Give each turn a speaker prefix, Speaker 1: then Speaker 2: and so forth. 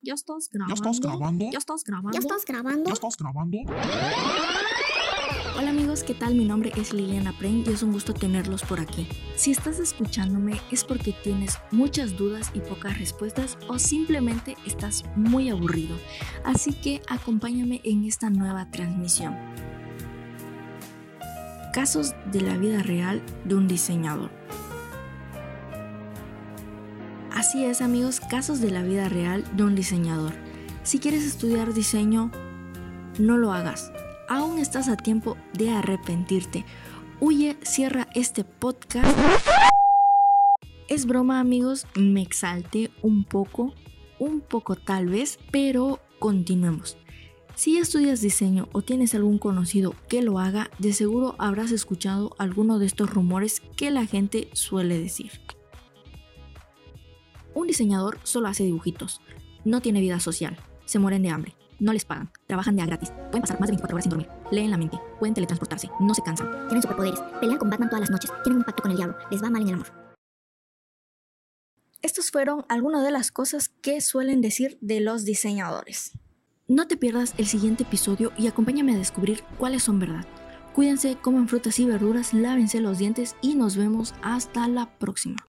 Speaker 1: Ya estás
Speaker 2: ¿Ya
Speaker 1: grabando.
Speaker 2: estás grabando?
Speaker 1: Ya estás grabando.
Speaker 3: ¿Ya estás grabando?
Speaker 2: ¿Ya estás grabando?
Speaker 1: Hola amigos, ¿qué tal? Mi nombre es Liliana Pren y es un gusto tenerlos por aquí. Si estás escuchándome es porque tienes muchas dudas y pocas respuestas o simplemente estás muy aburrido. Así que acompáñame en esta nueva transmisión. Casos de la vida real de un diseñador. Así es amigos, casos de la vida real de un diseñador. Si quieres estudiar diseño, no lo hagas. Aún estás a tiempo de arrepentirte. Huye, cierra este podcast. Es broma amigos, me exalté un poco, un poco tal vez, pero continuemos. Si estudias diseño o tienes algún conocido que lo haga, de seguro habrás escuchado alguno de estos rumores que la gente suele decir. Un diseñador solo hace dibujitos, no tiene vida social, se mueren de hambre, no les pagan, trabajan de a gratis, pueden pasar más de 24 horas sin dormir, leen la mente, pueden teletransportarse, no se cansan.
Speaker 3: Tienen superpoderes, pelean con Batman todas las noches, tienen un pacto con el diablo, les va mal en el amor.
Speaker 1: Estos fueron algunas de las cosas que suelen decir de los diseñadores. No te pierdas el siguiente episodio y acompáñame a descubrir cuáles son verdad. Cuídense, coman frutas y verduras, lávense los dientes y nos vemos hasta la próxima.